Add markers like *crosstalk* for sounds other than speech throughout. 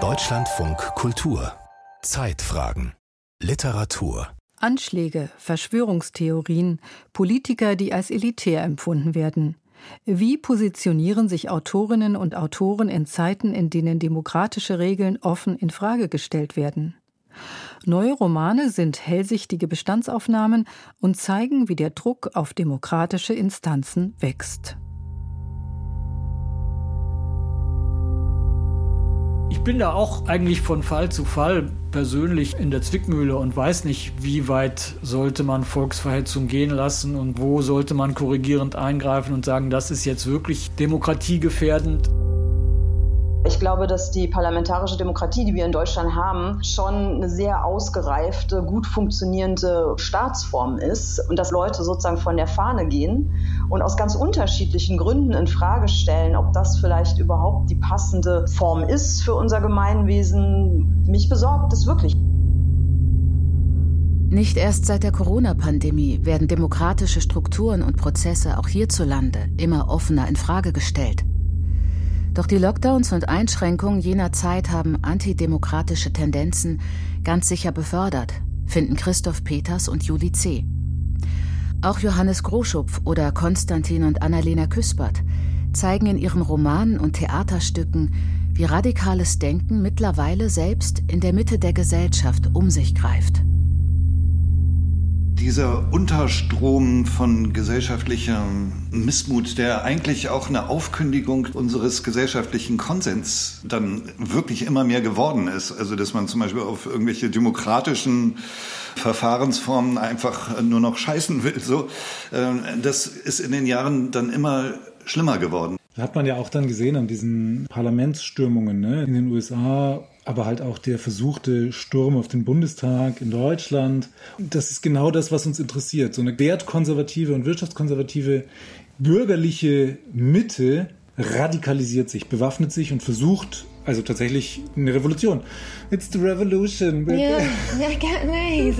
Deutschlandfunk Kultur Zeitfragen Literatur Anschläge, Verschwörungstheorien, Politiker, die als elitär empfunden werden. Wie positionieren sich Autorinnen und Autoren in Zeiten, in denen demokratische Regeln offen in Frage gestellt werden? Neue Romane sind hellsichtige Bestandsaufnahmen und zeigen, wie der Druck auf demokratische Instanzen wächst. Ich bin da auch eigentlich von Fall zu Fall persönlich in der Zwickmühle und weiß nicht, wie weit sollte man Volksverhetzung gehen lassen und wo sollte man korrigierend eingreifen und sagen, das ist jetzt wirklich demokratiegefährdend. Ich glaube, dass die parlamentarische Demokratie, die wir in Deutschland haben, schon eine sehr ausgereifte, gut funktionierende Staatsform ist und dass Leute sozusagen von der Fahne gehen und aus ganz unterschiedlichen Gründen in Frage stellen, ob das vielleicht überhaupt die passende Form ist für unser Gemeinwesen. Mich besorgt es wirklich. Nicht erst seit der Corona-Pandemie werden demokratische Strukturen und Prozesse auch hierzulande immer offener in Frage gestellt. Doch die Lockdowns und Einschränkungen jener Zeit haben antidemokratische Tendenzen ganz sicher befördert, finden Christoph Peters und Juli C. Auch Johannes Groschupf oder Konstantin und Annalena Küspert zeigen in ihren Romanen und Theaterstücken, wie radikales Denken mittlerweile selbst in der Mitte der Gesellschaft um sich greift dieser Unterstrom von gesellschaftlichem Missmut, der eigentlich auch eine Aufkündigung unseres gesellschaftlichen Konsens dann wirklich immer mehr geworden ist. Also dass man zum Beispiel auf irgendwelche demokratischen Verfahrensformen einfach nur noch scheißen will. So, ähm, das ist in den Jahren dann immer schlimmer geworden. Hat man ja auch dann gesehen an diesen Parlamentsstürmungen ne? in den USA aber halt auch der versuchte Sturm auf den Bundestag in Deutschland. Das ist genau das, was uns interessiert. So eine wertkonservative und wirtschaftskonservative bürgerliche Mitte radikalisiert sich, bewaffnet sich und versucht also tatsächlich eine Revolution. It's the revolution. Ja, nice.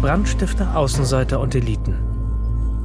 Brandstifter, Außenseiter und Eliten.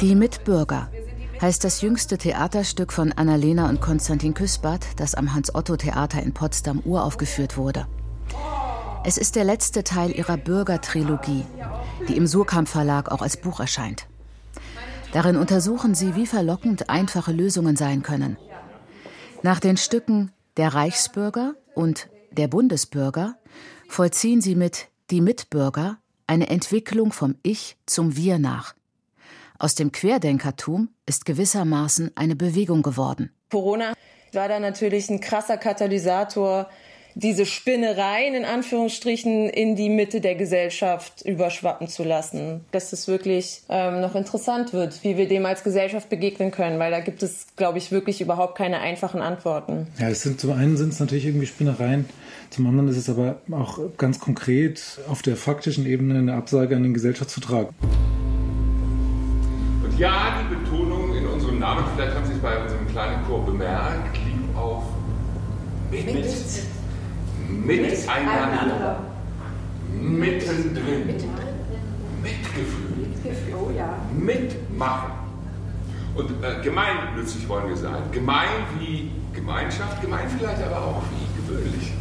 Die Mitbürger heißt das jüngste Theaterstück von Annalena und Konstantin Küspert, das am Hans-Otto-Theater in Potsdam uraufgeführt wurde. Es ist der letzte Teil ihrer Bürgertrilogie, die im Surkamp Verlag auch als Buch erscheint. Darin untersuchen sie, wie verlockend einfache Lösungen sein können. Nach den Stücken Der Reichsbürger und Der Bundesbürger vollziehen sie mit Die Mitbürger eine Entwicklung vom Ich zum Wir nach. Aus dem Querdenkertum ist gewissermaßen eine Bewegung geworden. Corona war da natürlich ein krasser Katalysator diese Spinnereien in Anführungsstrichen in die Mitte der Gesellschaft überschwappen zu lassen. Dass es wirklich ähm, noch interessant wird, wie wir dem als Gesellschaft begegnen können, weil da gibt es, glaube ich, wirklich überhaupt keine einfachen Antworten. Ja, es sind zum einen sind es natürlich irgendwie Spinnereien, zum anderen ist es aber auch ganz konkret auf der faktischen Ebene eine Absage an den Gesellschaftsvertrag. Ja, die Betonung in unserem Namen, vielleicht haben Sie es bei unserem kleinen Chor bemerkt, liegt auf mit. mit miteinander, mittendrin, Mitgefühl, oh mitmachen. Und äh, gemeinnützig wollen wir sein. Gemein wie Gemeinschaft, gemein vielleicht aber auch wie gewöhnlich.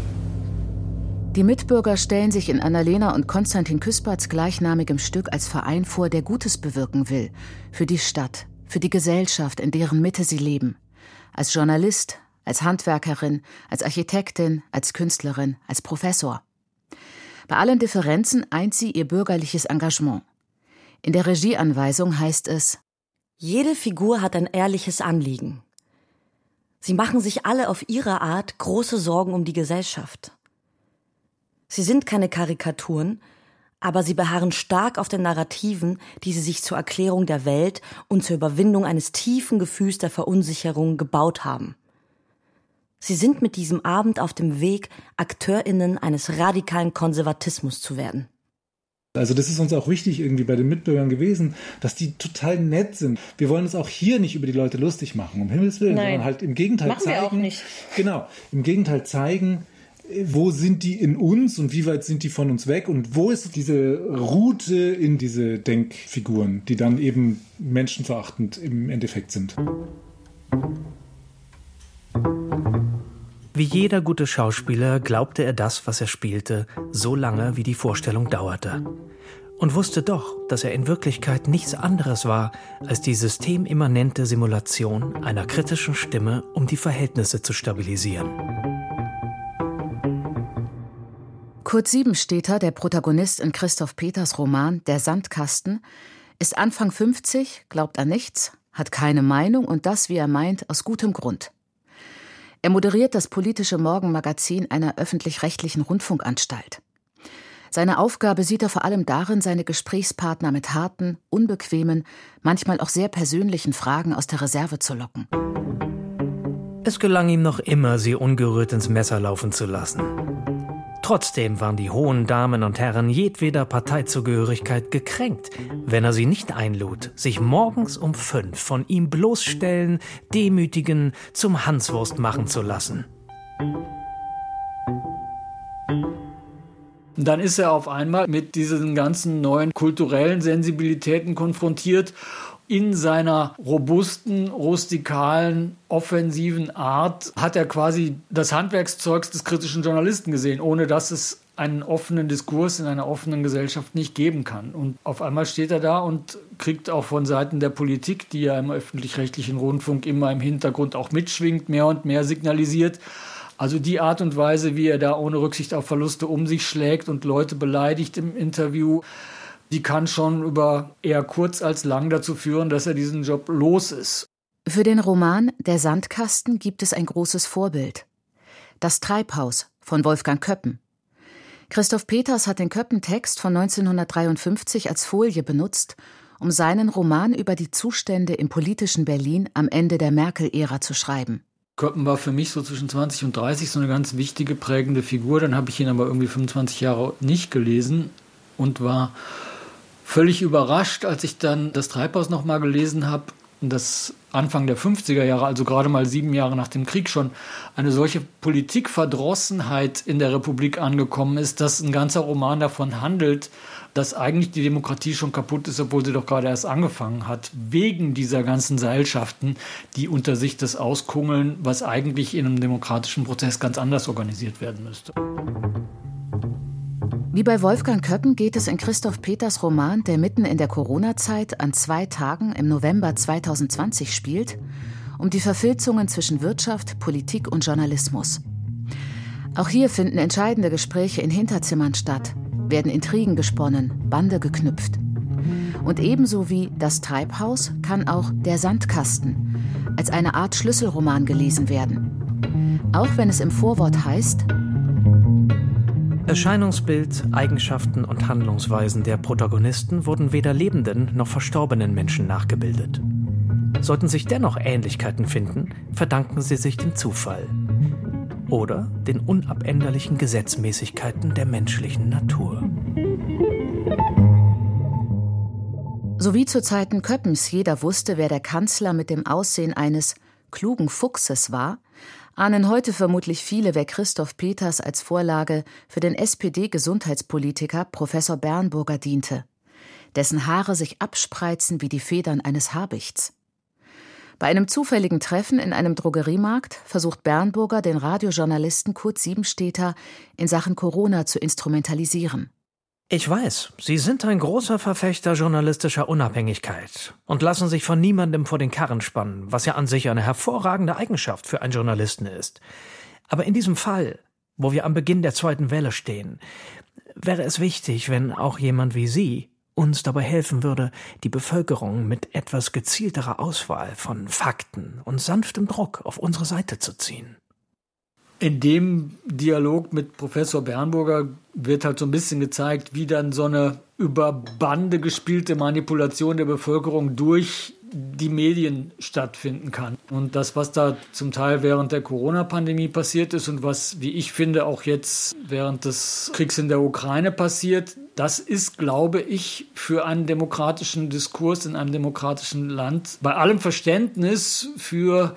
Die Mitbürger stellen sich in Annalena und Konstantin Küsperts gleichnamigem Stück als Verein vor, der Gutes bewirken will. Für die Stadt, für die Gesellschaft, in deren Mitte sie leben. Als Journalist, als Handwerkerin, als Architektin, als Künstlerin, als Professor. Bei allen Differenzen eint sie ihr bürgerliches Engagement. In der Regieanweisung heißt es Jede Figur hat ein ehrliches Anliegen. Sie machen sich alle auf ihre Art große Sorgen um die Gesellschaft. Sie sind keine Karikaturen, aber sie beharren stark auf den Narrativen, die sie sich zur Erklärung der Welt und zur Überwindung eines tiefen Gefühls der Verunsicherung gebaut haben. Sie sind mit diesem Abend auf dem Weg, Akteurinnen eines radikalen Konservatismus zu werden. Also das ist uns auch wichtig irgendwie bei den Mitbürgern gewesen, dass die total nett sind. Wir wollen uns auch hier nicht über die Leute lustig machen, um Himmels Willen, Nein. sondern halt im Gegenteil Machen zeigen. wir auch nicht. Genau, im Gegenteil zeigen, wo sind die in uns und wie weit sind die von uns weg und wo ist diese Route in diese Denkfiguren, die dann eben menschenverachtend im Endeffekt sind. Wie jeder gute Schauspieler glaubte er das, was er spielte, so lange, wie die Vorstellung dauerte. Und wusste doch, dass er in Wirklichkeit nichts anderes war als die systemimmanente Simulation einer kritischen Stimme, um die Verhältnisse zu stabilisieren. Kurt Siebenstädter, der Protagonist in Christoph Peters Roman Der Sandkasten, ist Anfang 50, glaubt an nichts, hat keine Meinung und das, wie er meint, aus gutem Grund. Er moderiert das politische Morgenmagazin einer öffentlich-rechtlichen Rundfunkanstalt. Seine Aufgabe sieht er vor allem darin, seine Gesprächspartner mit harten, unbequemen, manchmal auch sehr persönlichen Fragen aus der Reserve zu locken. Es gelang ihm noch immer, sie ungerührt ins Messer laufen zu lassen. Trotzdem waren die hohen Damen und Herren jedweder Parteizugehörigkeit gekränkt, wenn er sie nicht einlud, sich morgens um fünf von ihm bloßstellen, demütigen, zum Hanswurst machen zu lassen. Dann ist er auf einmal mit diesen ganzen neuen kulturellen Sensibilitäten konfrontiert in seiner robusten, rustikalen, offensiven Art hat er quasi das Handwerkszeugs des kritischen Journalisten gesehen, ohne dass es einen offenen Diskurs in einer offenen Gesellschaft nicht geben kann. Und auf einmal steht er da und kriegt auch von Seiten der Politik, die ja im öffentlich-rechtlichen Rundfunk immer im Hintergrund auch mitschwingt, mehr und mehr signalisiert. Also die Art und Weise, wie er da ohne Rücksicht auf Verluste um sich schlägt und Leute beleidigt im Interview, die kann schon über eher kurz als lang dazu führen, dass er diesen Job los ist. Für den Roman Der Sandkasten gibt es ein großes Vorbild. Das Treibhaus von Wolfgang Köppen. Christoph Peters hat den Köppen-Text von 1953 als Folie benutzt, um seinen Roman über die Zustände im politischen Berlin am Ende der Merkel-Ära zu schreiben. Köppen war für mich so zwischen 20 und 30 so eine ganz wichtige, prägende Figur. Dann habe ich ihn aber irgendwie 25 Jahre nicht gelesen und war völlig überrascht, als ich dann das Treibhaus nochmal gelesen habe, das Anfang der 50er Jahre, also gerade mal sieben Jahre nach dem Krieg schon, eine solche Politikverdrossenheit in der Republik angekommen ist, dass ein ganzer Roman davon handelt, dass eigentlich die Demokratie schon kaputt ist, obwohl sie doch gerade erst angefangen hat, wegen dieser ganzen Seilschaften, die unter sich das auskungeln, was eigentlich in einem demokratischen Prozess ganz anders organisiert werden müsste. Wie bei Wolfgang Köppen geht es in Christoph Peters Roman, der mitten in der Corona-Zeit an zwei Tagen im November 2020 spielt, um die Verfilzungen zwischen Wirtschaft, Politik und Journalismus. Auch hier finden entscheidende Gespräche in Hinterzimmern statt, werden Intrigen gesponnen, Bande geknüpft. Und ebenso wie Das Treibhaus kann auch Der Sandkasten als eine Art Schlüsselroman gelesen werden. Auch wenn es im Vorwort heißt, Erscheinungsbild, Eigenschaften und Handlungsweisen der Protagonisten wurden weder lebenden noch verstorbenen Menschen nachgebildet. Sollten sich dennoch Ähnlichkeiten finden, verdanken sie sich dem Zufall oder den unabänderlichen Gesetzmäßigkeiten der menschlichen Natur. So wie zu Zeiten Köppens jeder wusste, wer der Kanzler mit dem Aussehen eines klugen Fuchses war, ahnen heute vermutlich viele, wer Christoph Peters als Vorlage für den SPD-Gesundheitspolitiker Professor Bernburger diente, dessen Haare sich abspreizen wie die Federn eines Habichts. Bei einem zufälligen Treffen in einem Drogeriemarkt versucht Bernburger, den Radiojournalisten Kurt Siebenstädter in Sachen Corona zu instrumentalisieren. Ich weiß, Sie sind ein großer Verfechter journalistischer Unabhängigkeit und lassen sich von niemandem vor den Karren spannen, was ja an sich eine hervorragende Eigenschaft für einen Journalisten ist. Aber in diesem Fall, wo wir am Beginn der zweiten Welle stehen, wäre es wichtig, wenn auch jemand wie Sie uns dabei helfen würde, die Bevölkerung mit etwas gezielterer Auswahl von Fakten und sanftem Druck auf unsere Seite zu ziehen. In dem Dialog mit Professor Bernburger wird halt so ein bisschen gezeigt, wie dann so eine über Bande gespielte Manipulation der Bevölkerung durch die Medien stattfinden kann. Und das, was da zum Teil während der Corona-Pandemie passiert ist und was, wie ich finde, auch jetzt während des Kriegs in der Ukraine passiert, das ist, glaube ich, für einen demokratischen Diskurs in einem demokratischen Land bei allem Verständnis für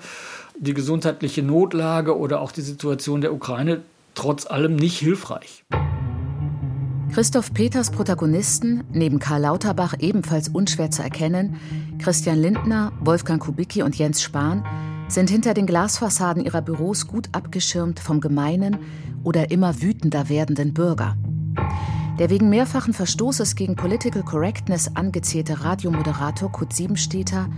die gesundheitliche Notlage oder auch die Situation der Ukraine trotz allem nicht hilfreich. Christoph Peters Protagonisten, neben Karl Lauterbach ebenfalls unschwer zu erkennen, Christian Lindner, Wolfgang Kubicki und Jens Spahn, sind hinter den Glasfassaden ihrer Büros gut abgeschirmt vom gemeinen oder immer wütender werdenden Bürger. Der wegen mehrfachen Verstoßes gegen Political Correctness angezählte Radiomoderator Kurt Siebenstädter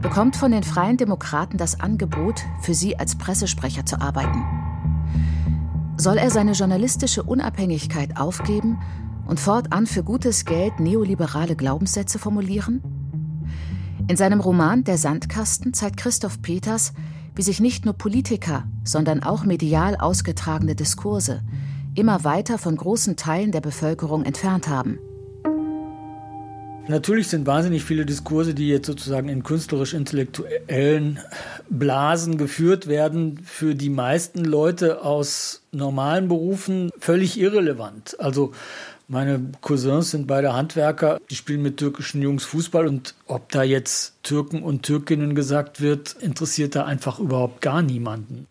bekommt von den Freien Demokraten das Angebot, für sie als Pressesprecher zu arbeiten. Soll er seine journalistische Unabhängigkeit aufgeben und fortan für gutes Geld neoliberale Glaubenssätze formulieren? In seinem Roman Der Sandkasten zeigt Christoph Peters, wie sich nicht nur Politiker, sondern auch medial ausgetragene Diskurse immer weiter von großen Teilen der Bevölkerung entfernt haben. Natürlich sind wahnsinnig viele Diskurse, die jetzt sozusagen in künstlerisch-intellektuellen Blasen geführt werden, für die meisten Leute aus normalen Berufen völlig irrelevant. Also meine Cousins sind beide Handwerker, die spielen mit türkischen Jungs Fußball und ob da jetzt Türken und Türkinnen gesagt wird, interessiert da einfach überhaupt gar niemanden.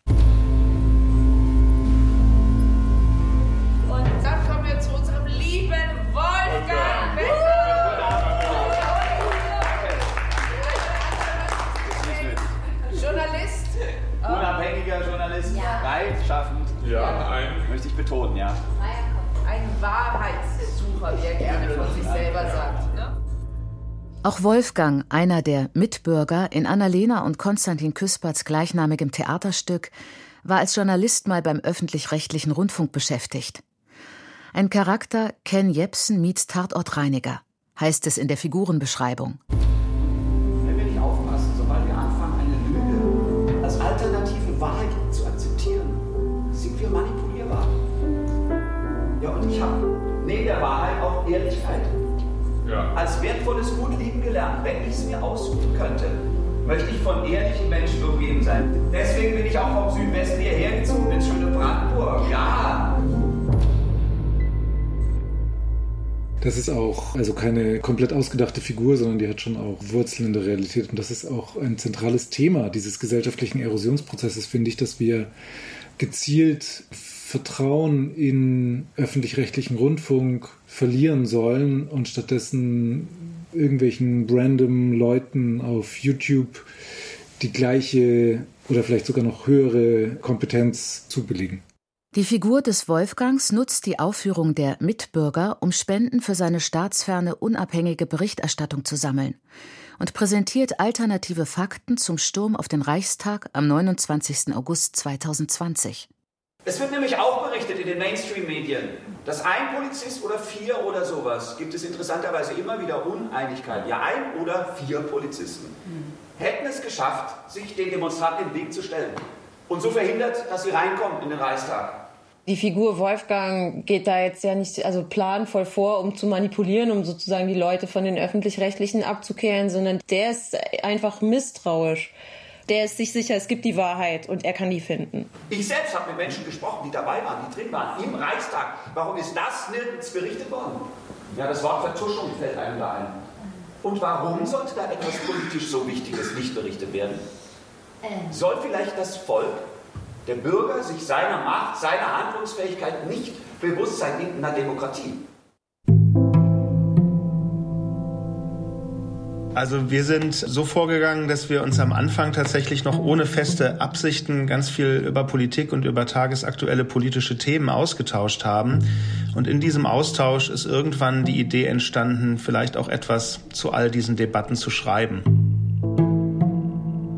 Wahrheitssucher, wie er gerne von sich selber sagt. Ne? Auch Wolfgang, einer der Mitbürger in Annalena und Konstantin Küsperts gleichnamigem Theaterstück, war als Journalist mal beim öffentlich-rechtlichen Rundfunk beschäftigt. Ein Charakter Ken Jepsen meets Tatortreiniger, heißt es in der Figurenbeschreibung. Als wertvolles Gut lieben gelernt. Wenn ich es mir aussuchen könnte, möchte ich von ehrlichen Menschen umgeben sein. Deswegen bin ich auch vom Südwesten hierher gezogen, ins schöne Brandenburg. Ja! Das ist auch also keine komplett ausgedachte Figur, sondern die hat schon auch Wurzeln in der Realität. Und das ist auch ein zentrales Thema dieses gesellschaftlichen Erosionsprozesses, finde ich, dass wir gezielt Vertrauen in öffentlich-rechtlichen Rundfunk verlieren sollen und stattdessen irgendwelchen random Leuten auf YouTube die gleiche oder vielleicht sogar noch höhere Kompetenz zubilligen. Die Figur des Wolfgangs nutzt die Aufführung der Mitbürger, um Spenden für seine staatsferne unabhängige Berichterstattung zu sammeln und präsentiert alternative Fakten zum Sturm auf den Reichstag am 29. August 2020. Es wird nämlich auch berichtet in den Mainstream-Medien, dass ein Polizist oder vier oder sowas, gibt es interessanterweise immer wieder Uneinigkeit, ja ein oder vier Polizisten, hätten es geschafft, sich den Demonstranten in den Weg zu stellen und so verhindert, dass sie reinkommen in den Reichstag. Die Figur Wolfgang geht da jetzt ja nicht also planvoll vor, um zu manipulieren, um sozusagen die Leute von den öffentlich-rechtlichen abzukehren, sondern der ist einfach misstrauisch der ist sich sicher, es gibt die Wahrheit und er kann die finden. Ich selbst habe mit Menschen gesprochen, die dabei waren, die drin waren, im Reichstag. Warum ist das nirgends berichtet worden? Ja, das Wort Vertuschung fällt einem da ein. Und warum sollte da etwas politisch so Wichtiges nicht berichtet werden? Ähm. Soll vielleicht das Volk, der Bürger, sich seiner Macht, seiner Handlungsfähigkeit nicht bewusst sein in einer Demokratie? Also wir sind so vorgegangen, dass wir uns am Anfang tatsächlich noch ohne feste Absichten ganz viel über Politik und über tagesaktuelle politische Themen ausgetauscht haben. Und in diesem Austausch ist irgendwann die Idee entstanden, vielleicht auch etwas zu all diesen Debatten zu schreiben.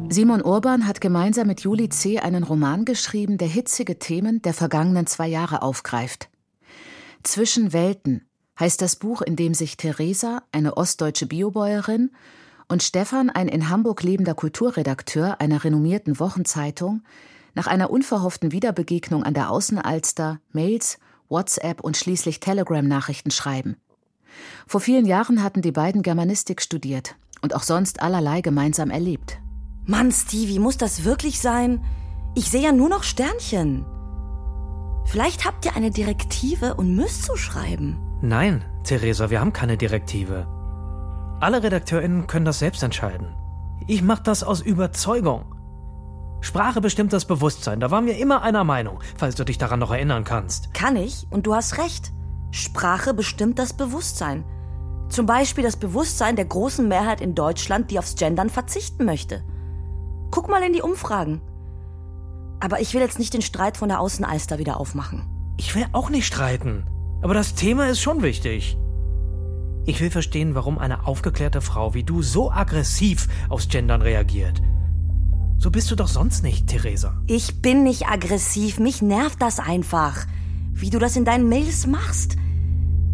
Simon Urban hat gemeinsam mit Juli C. einen Roman geschrieben, der hitzige Themen der vergangenen zwei Jahre aufgreift. Zwischen Welten heißt das Buch, in dem sich Theresa, eine ostdeutsche Biobäuerin, und Stefan, ein in Hamburg lebender Kulturredakteur einer renommierten Wochenzeitung, Nach einer unverhofften Wiederbegegnung an der Außenalster, Mails, WhatsApp und schließlich Telegram-Nachrichten schreiben. Vor vielen Jahren hatten die beiden Germanistik studiert und auch sonst allerlei gemeinsam erlebt. Mann, Stevie, muss das wirklich sein? Ich sehe ja nur noch Sternchen. Vielleicht habt ihr eine Direktive und müsst so schreiben. Nein, Theresa, wir haben keine Direktive. Alle RedakteurInnen können das selbst entscheiden. Ich mache das aus Überzeugung. Sprache bestimmt das Bewusstsein, da waren wir immer einer Meinung, falls du dich daran noch erinnern kannst. Kann ich, und du hast recht. Sprache bestimmt das Bewusstsein. Zum Beispiel das Bewusstsein der großen Mehrheit in Deutschland, die aufs Gendern verzichten möchte. Guck mal in die Umfragen. Aber ich will jetzt nicht den Streit von der Außenalster wieder aufmachen. Ich will auch nicht streiten. Aber das Thema ist schon wichtig. Ich will verstehen, warum eine aufgeklärte Frau wie du so aggressiv aufs Gendern reagiert. So bist du doch sonst nicht, Theresa. Ich bin nicht aggressiv, mich nervt das einfach. Wie du das in deinen Mails machst.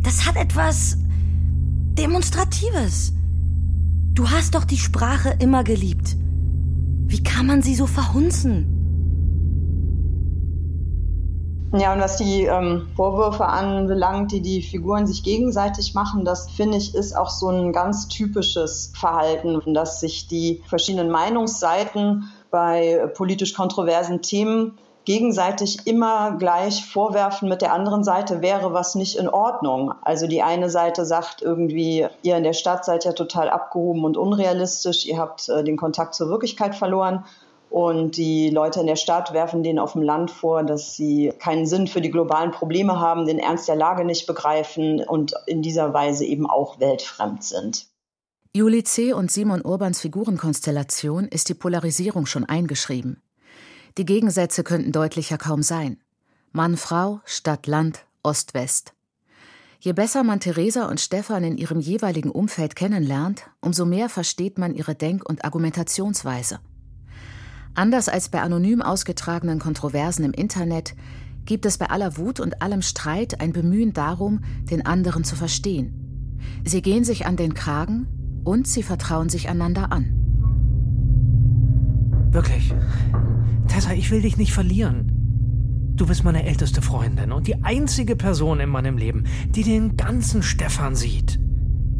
Das hat etwas Demonstratives. Du hast doch die Sprache immer geliebt. Wie kann man sie so verhunzen? Ja, und was die ähm, Vorwürfe anbelangt, die die Figuren sich gegenseitig machen, das finde ich ist auch so ein ganz typisches Verhalten, dass sich die verschiedenen Meinungsseiten bei politisch kontroversen Themen gegenseitig immer gleich vorwerfen mit der anderen Seite wäre was nicht in Ordnung. Also die eine Seite sagt irgendwie, ihr in der Stadt seid ja total abgehoben und unrealistisch, ihr habt äh, den Kontakt zur Wirklichkeit verloren. Und die Leute in der Stadt werfen denen auf dem Land vor, dass sie keinen Sinn für die globalen Probleme haben, den Ernst der Lage nicht begreifen und in dieser Weise eben auch weltfremd sind. Juli C. und Simon Urbans Figurenkonstellation ist die Polarisierung schon eingeschrieben. Die Gegensätze könnten deutlicher kaum sein. Mann, Frau, Stadt, Land, Ost, West. Je besser man Theresa und Stefan in ihrem jeweiligen Umfeld kennenlernt, umso mehr versteht man ihre Denk- und Argumentationsweise. Anders als bei anonym ausgetragenen Kontroversen im Internet gibt es bei aller Wut und allem Streit ein Bemühen darum, den anderen zu verstehen. Sie gehen sich an den Kragen und sie vertrauen sich einander an. Wirklich. Tessa, ich will dich nicht verlieren. Du bist meine älteste Freundin und die einzige Person in meinem Leben, die den ganzen Stefan sieht.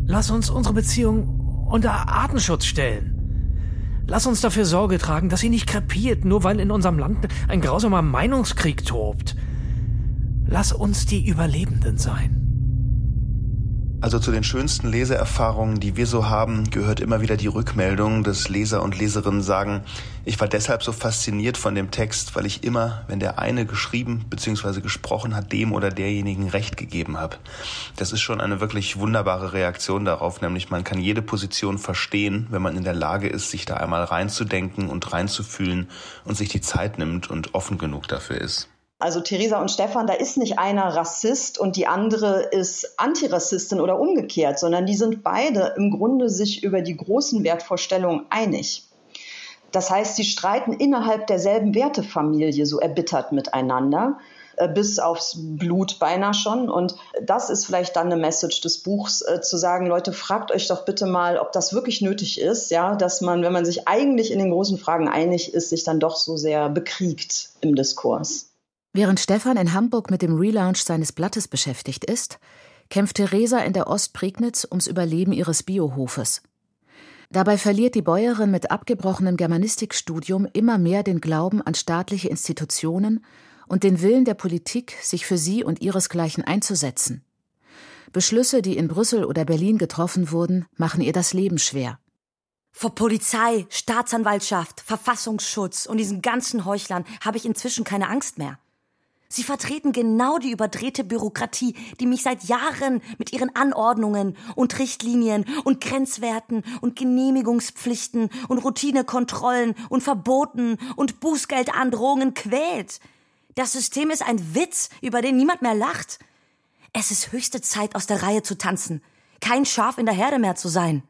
Lass uns unsere Beziehung unter Artenschutz stellen. Lass uns dafür Sorge tragen, dass sie nicht krepiert, nur weil in unserem Land ein grausamer Meinungskrieg tobt. Lass uns die Überlebenden sein. Also zu den schönsten Leseerfahrungen, die wir so haben, gehört immer wieder die Rückmeldung, dass Leser und Leserinnen sagen, ich war deshalb so fasziniert von dem Text, weil ich immer, wenn der eine geschrieben bzw. gesprochen hat, dem oder derjenigen Recht gegeben habe. Das ist schon eine wirklich wunderbare Reaktion darauf, nämlich man kann jede Position verstehen, wenn man in der Lage ist, sich da einmal reinzudenken und reinzufühlen und sich die Zeit nimmt und offen genug dafür ist. Also Theresa und Stefan, da ist nicht einer Rassist und die andere ist Antirassistin oder umgekehrt, sondern die sind beide im Grunde sich über die großen Wertvorstellungen einig. Das heißt, sie streiten innerhalb derselben Wertefamilie so erbittert miteinander äh, bis aufs Blut beinahe schon. Und das ist vielleicht dann eine Message des Buchs, äh, zu sagen, Leute, fragt euch doch bitte mal, ob das wirklich nötig ist, ja, dass man, wenn man sich eigentlich in den großen Fragen einig ist, sich dann doch so sehr bekriegt im Diskurs. Während Stefan in Hamburg mit dem Relaunch seines Blattes beschäftigt ist, kämpft Theresa in der Ostprignitz ums Überleben ihres Biohofes. Dabei verliert die Bäuerin mit abgebrochenem Germanistikstudium immer mehr den Glauben an staatliche Institutionen und den Willen der Politik, sich für sie und ihresgleichen einzusetzen. Beschlüsse, die in Brüssel oder Berlin getroffen wurden, machen ihr das Leben schwer. Vor Polizei, Staatsanwaltschaft, Verfassungsschutz und diesen ganzen Heuchlern habe ich inzwischen keine Angst mehr. Sie vertreten genau die überdrehte Bürokratie, die mich seit Jahren mit ihren Anordnungen und Richtlinien und Grenzwerten und Genehmigungspflichten und Routinekontrollen und Verboten und Bußgeldandrohungen quält. Das System ist ein Witz, über den niemand mehr lacht. Es ist höchste Zeit, aus der Reihe zu tanzen, kein Schaf in der Herde mehr zu sein.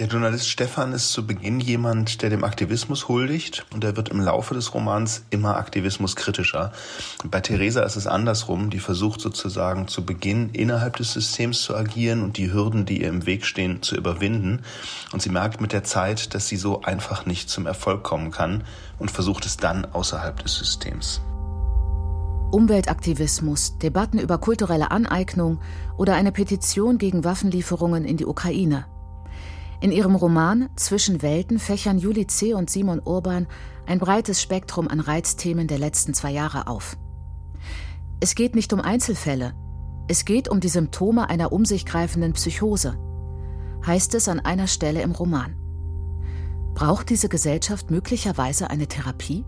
Der Journalist Stefan ist zu Beginn jemand, der dem Aktivismus huldigt und er wird im Laufe des Romans immer aktivismuskritischer. Bei Theresa ist es andersrum, die versucht sozusagen zu Beginn innerhalb des Systems zu agieren und die Hürden, die ihr im Weg stehen, zu überwinden. Und sie merkt mit der Zeit, dass sie so einfach nicht zum Erfolg kommen kann und versucht es dann außerhalb des Systems. Umweltaktivismus, Debatten über kulturelle Aneignung oder eine Petition gegen Waffenlieferungen in die Ukraine. In ihrem Roman Zwischen Welten fächern Juli C. und Simon Urban ein breites Spektrum an Reizthemen der letzten zwei Jahre auf. Es geht nicht um Einzelfälle, es geht um die Symptome einer um sich greifenden Psychose, heißt es an einer Stelle im Roman. Braucht diese Gesellschaft möglicherweise eine Therapie?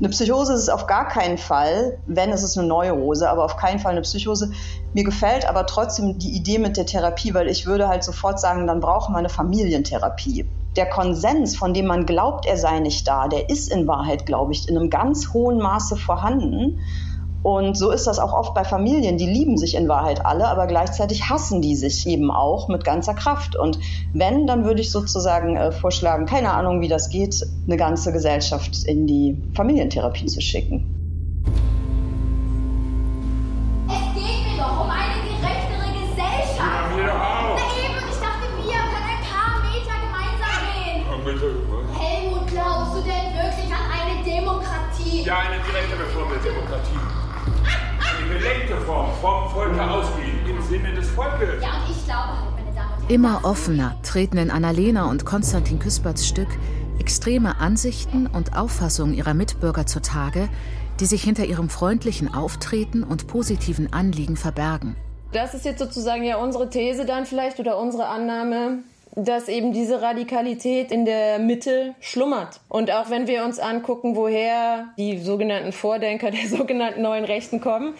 Eine Psychose ist es auf gar keinen Fall, wenn es ist eine Neurose, aber auf keinen Fall eine Psychose. Mir gefällt aber trotzdem die Idee mit der Therapie, weil ich würde halt sofort sagen, dann brauchen wir eine Familientherapie. Der Konsens, von dem man glaubt, er sei nicht da, der ist in Wahrheit, glaube ich, in einem ganz hohen Maße vorhanden. Und so ist das auch oft bei Familien. Die lieben sich in Wahrheit alle, aber gleichzeitig hassen die sich eben auch mit ganzer Kraft. Und wenn, dann würde ich sozusagen äh, vorschlagen, keine Ahnung, wie das geht, eine ganze Gesellschaft in die Familientherapie zu schicken. Es geht mir doch um eine gerechtere Gesellschaft. Ja, mir doch auch. Na eben, ich dachte, wir können ein paar Meter gemeinsam gehen. Ja, bitte. Helmut, glaubst du denn wirklich an eine Demokratie? Ja, eine gerechtere Form der Demokratie gelenkte Form, vom Volke ausgehend, im Sinne des Volkes. Ja, und ich glaube halt, meine Damen und Herren. Immer offener treten in Annalena und Konstantin Küsperts Stück extreme Ansichten und Auffassungen ihrer Mitbürger zutage, die sich hinter ihrem freundlichen Auftreten und positiven Anliegen verbergen. Das ist jetzt sozusagen ja unsere These dann vielleicht oder unsere Annahme, dass eben diese Radikalität in der Mitte schlummert. Und auch wenn wir uns angucken, woher die sogenannten Vordenker der *laughs* sogenannten neuen Rechten kommen,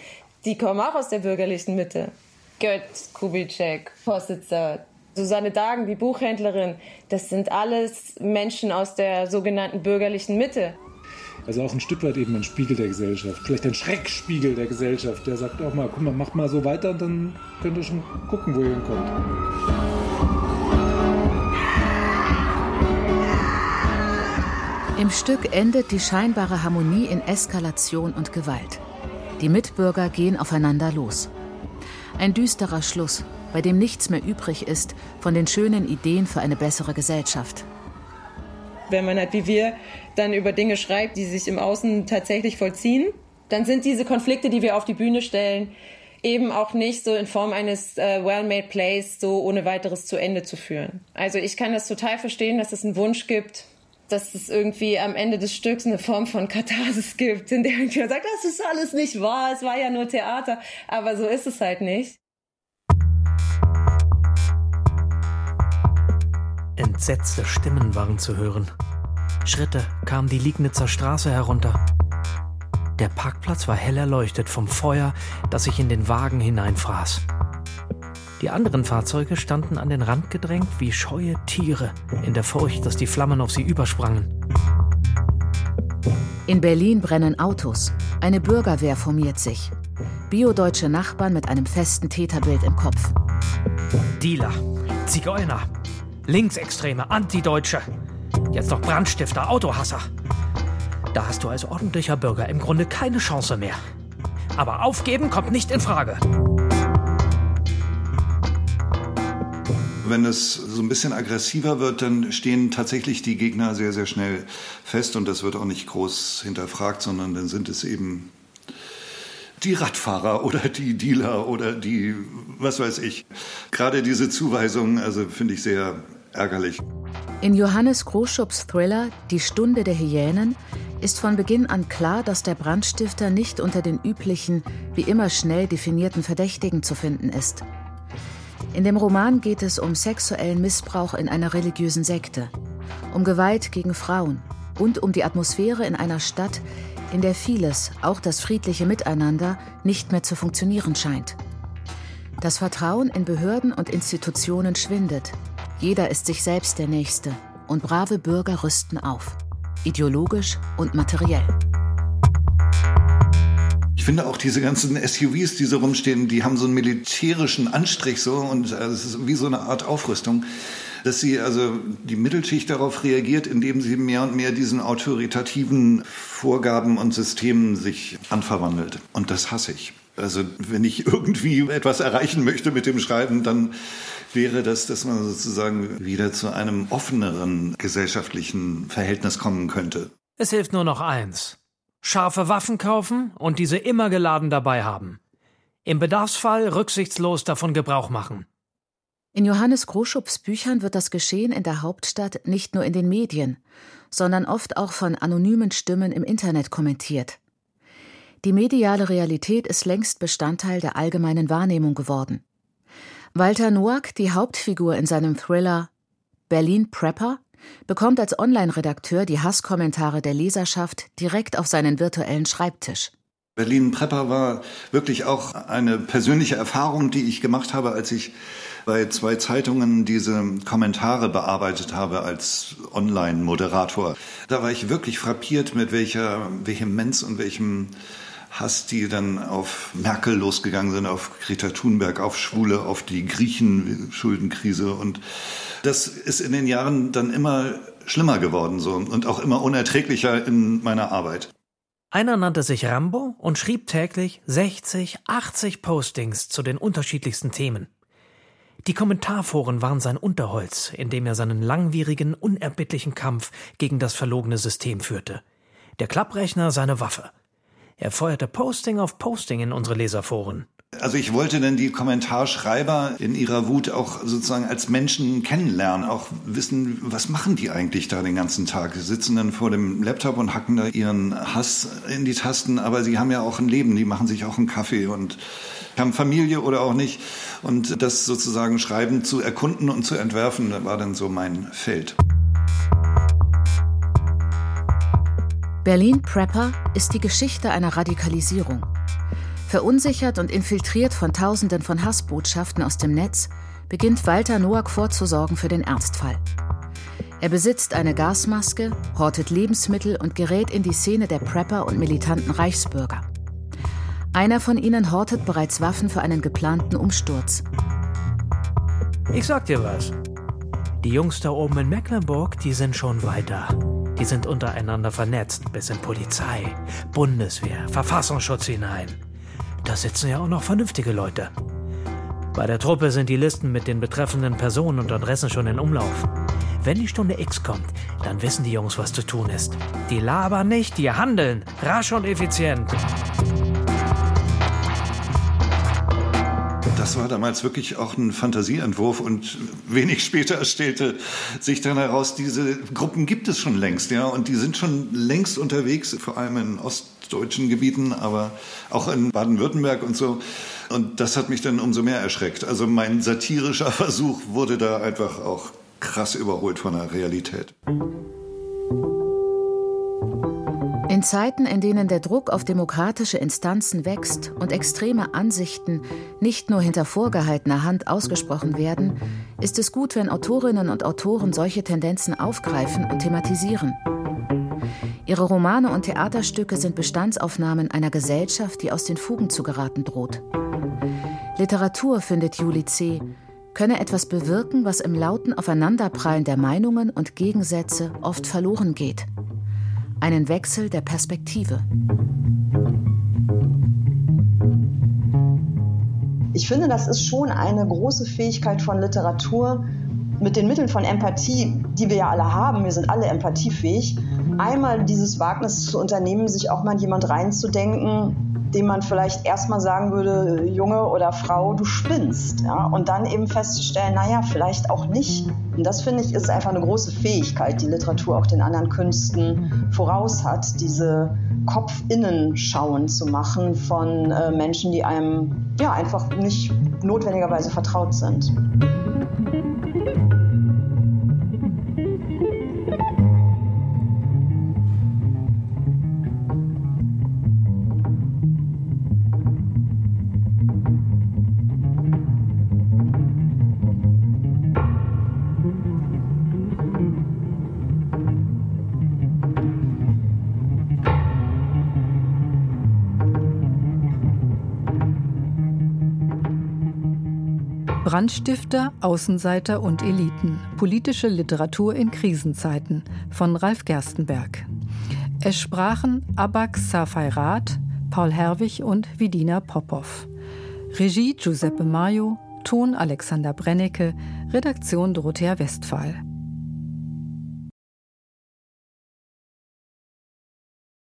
die kommen auch aus der bürgerlichen Mitte. Götz, Kubitschek, Possitzer, Susanne Dagen, die Buchhändlerin, das sind alles Menschen aus der sogenannten bürgerlichen Mitte. Also auch ein Stück weit eben ein Spiegel der Gesellschaft, vielleicht ein Schreckspiegel der Gesellschaft, der sagt auch mal, guck mal, macht mal so weiter, dann könnt ihr schon gucken, wo ihr hinkommt. Im Stück endet die scheinbare Harmonie in Eskalation und Gewalt. Die Mitbürger gehen aufeinander los. Ein düsterer Schluss, bei dem nichts mehr übrig ist von den schönen Ideen für eine bessere Gesellschaft. Wenn man halt wie wir dann über Dinge schreibt, die sich im Außen tatsächlich vollziehen, dann sind diese Konflikte, die wir auf die Bühne stellen, eben auch nicht so in Form eines äh, well-made plays so ohne weiteres zu Ende zu führen. Also ich kann das total verstehen, dass es einen Wunsch gibt, dass es irgendwie am Ende des Stücks eine Form von Katharsis gibt, in der irgendjemand sagt, das ist alles nicht wahr, es war ja nur Theater. Aber so ist es halt nicht. Entsetzte Stimmen waren zu hören. Schritte kamen die Liegnitzer Straße herunter. Der Parkplatz war hell erleuchtet vom Feuer, das sich in den Wagen hineinfraß. Die anderen Fahrzeuge standen an den Rand gedrängt wie scheue Tiere, in der Furcht, dass die Flammen auf sie übersprangen. In Berlin brennen Autos. Eine Bürgerwehr formiert sich. Biodeutsche Nachbarn mit einem festen Täterbild im Kopf. Dealer, Zigeuner, Linksextreme, Antideutsche. Jetzt noch Brandstifter, Autohasser. Da hast du als ordentlicher Bürger im Grunde keine Chance mehr. Aber aufgeben kommt nicht in Frage. Wenn es so ein bisschen aggressiver wird, dann stehen tatsächlich die Gegner sehr, sehr schnell fest und das wird auch nicht groß hinterfragt, sondern dann sind es eben die Radfahrer oder die Dealer oder die, was weiß ich. Gerade diese Zuweisung, also finde ich sehr ärgerlich. In Johannes Groschupps Thriller Die Stunde der Hyänen ist von Beginn an klar, dass der Brandstifter nicht unter den üblichen, wie immer schnell definierten Verdächtigen zu finden ist. In dem Roman geht es um sexuellen Missbrauch in einer religiösen Sekte, um Gewalt gegen Frauen und um die Atmosphäre in einer Stadt, in der vieles, auch das friedliche Miteinander, nicht mehr zu funktionieren scheint. Das Vertrauen in Behörden und Institutionen schwindet. Jeder ist sich selbst der Nächste und brave Bürger rüsten auf, ideologisch und materiell. Ich finde auch diese ganzen SUVs, die so rumstehen, die haben so einen militärischen Anstrich so und äh, es ist wie so eine Art Aufrüstung. dass sie also die Mittelschicht darauf reagiert, indem sie mehr und mehr diesen autoritativen Vorgaben und Systemen sich anverwandelt. Und das hasse ich. Also wenn ich irgendwie etwas erreichen möchte mit dem Schreiben, dann wäre das, dass man sozusagen wieder zu einem offeneren gesellschaftlichen Verhältnis kommen könnte. Es hilft nur noch eins. Scharfe Waffen kaufen und diese immer geladen dabei haben. Im Bedarfsfall rücksichtslos davon Gebrauch machen. In Johannes Groschupps Büchern wird das Geschehen in der Hauptstadt nicht nur in den Medien, sondern oft auch von anonymen Stimmen im Internet kommentiert. Die mediale Realität ist längst Bestandteil der allgemeinen Wahrnehmung geworden. Walter Noack, die Hauptfigur in seinem Thriller Berlin Prepper, bekommt als Online-Redakteur die Hasskommentare der Leserschaft direkt auf seinen virtuellen Schreibtisch. Berlin Prepper war wirklich auch eine persönliche Erfahrung, die ich gemacht habe, als ich bei zwei Zeitungen diese Kommentare bearbeitet habe als Online-Moderator. Da war ich wirklich frappiert, mit welcher Vehemenz und welchem Hass, die dann auf Merkel losgegangen sind, auf Greta Thunberg, auf Schwule, auf die Griechen-Schuldenkrise. Und das ist in den Jahren dann immer schlimmer geworden so und auch immer unerträglicher in meiner Arbeit. Einer nannte sich Rambo und schrieb täglich 60, 80 Postings zu den unterschiedlichsten Themen. Die Kommentarforen waren sein Unterholz, in dem er seinen langwierigen, unerbittlichen Kampf gegen das verlogene System führte. Der Klapprechner seine Waffe. Er feuerte Posting auf Posting in unsere Leserforen. Also ich wollte dann die Kommentarschreiber in ihrer Wut auch sozusagen als Menschen kennenlernen, auch wissen, was machen die eigentlich da den ganzen Tag? Sie sitzen dann vor dem Laptop und hacken da ihren Hass in die Tasten, aber sie haben ja auch ein Leben, die machen sich auch einen Kaffee und haben Familie oder auch nicht. Und das sozusagen Schreiben zu erkunden und zu entwerfen, war dann so mein Feld. Berlin Prepper ist die Geschichte einer Radikalisierung. Verunsichert und infiltriert von Tausenden von Hassbotschaften aus dem Netz, beginnt Walter Noack vorzusorgen für den Ernstfall. Er besitzt eine Gasmaske, hortet Lebensmittel und gerät in die Szene der Prepper und militanten Reichsbürger. Einer von ihnen hortet bereits Waffen für einen geplanten Umsturz. Ich sag dir was. Die Jungs da oben in Mecklenburg, die sind schon weiter. Die sind untereinander vernetzt, bis in Polizei, Bundeswehr, Verfassungsschutz hinein. Da sitzen ja auch noch vernünftige Leute. Bei der Truppe sind die Listen mit den betreffenden Personen und Adressen schon in Umlauf. Wenn die Stunde X kommt, dann wissen die Jungs, was zu tun ist. Die labern nicht, die handeln. Rasch und effizient. Das war damals wirklich auch ein Fantasieentwurf und wenig später stellte sich dann heraus, diese Gruppen gibt es schon längst, ja, und die sind schon längst unterwegs, vor allem in ostdeutschen Gebieten, aber auch in Baden-Württemberg und so. Und das hat mich dann umso mehr erschreckt. Also mein satirischer *laughs* Versuch wurde da einfach auch krass überholt von der Realität. In Zeiten, in denen der Druck auf demokratische Instanzen wächst und extreme Ansichten nicht nur hinter vorgehaltener Hand ausgesprochen werden, ist es gut, wenn Autorinnen und Autoren solche Tendenzen aufgreifen und thematisieren. Ihre Romane und Theaterstücke sind Bestandsaufnahmen einer Gesellschaft, die aus den Fugen zu geraten droht. Literatur, findet Juli C., könne etwas bewirken, was im lauten Aufeinanderprallen der Meinungen und Gegensätze oft verloren geht einen Wechsel der Perspektive. Ich finde, das ist schon eine große Fähigkeit von Literatur, mit den Mitteln von Empathie, die wir ja alle haben, wir sind alle empathiefähig, einmal dieses Wagnis zu unternehmen, sich auch mal jemand reinzudenken, dem man vielleicht erstmal sagen würde, Junge oder Frau, du spinnst. Ja? Und dann eben festzustellen, naja, vielleicht auch nicht. Und das finde ich ist einfach eine große Fähigkeit, die Literatur auch den anderen Künsten voraus hat, diese Kopf-Innen-Schauen zu machen von äh, Menschen, die einem ja einfach nicht notwendigerweise vertraut sind. Brandstifter, Außenseiter und Eliten. Politische Literatur in Krisenzeiten von Ralf Gerstenberg. Es sprachen Abak Safairat, Paul Herwig und Vidina Popov. Regie Giuseppe Maio, Ton Alexander Brennecke, Redaktion Dorothea Westphal.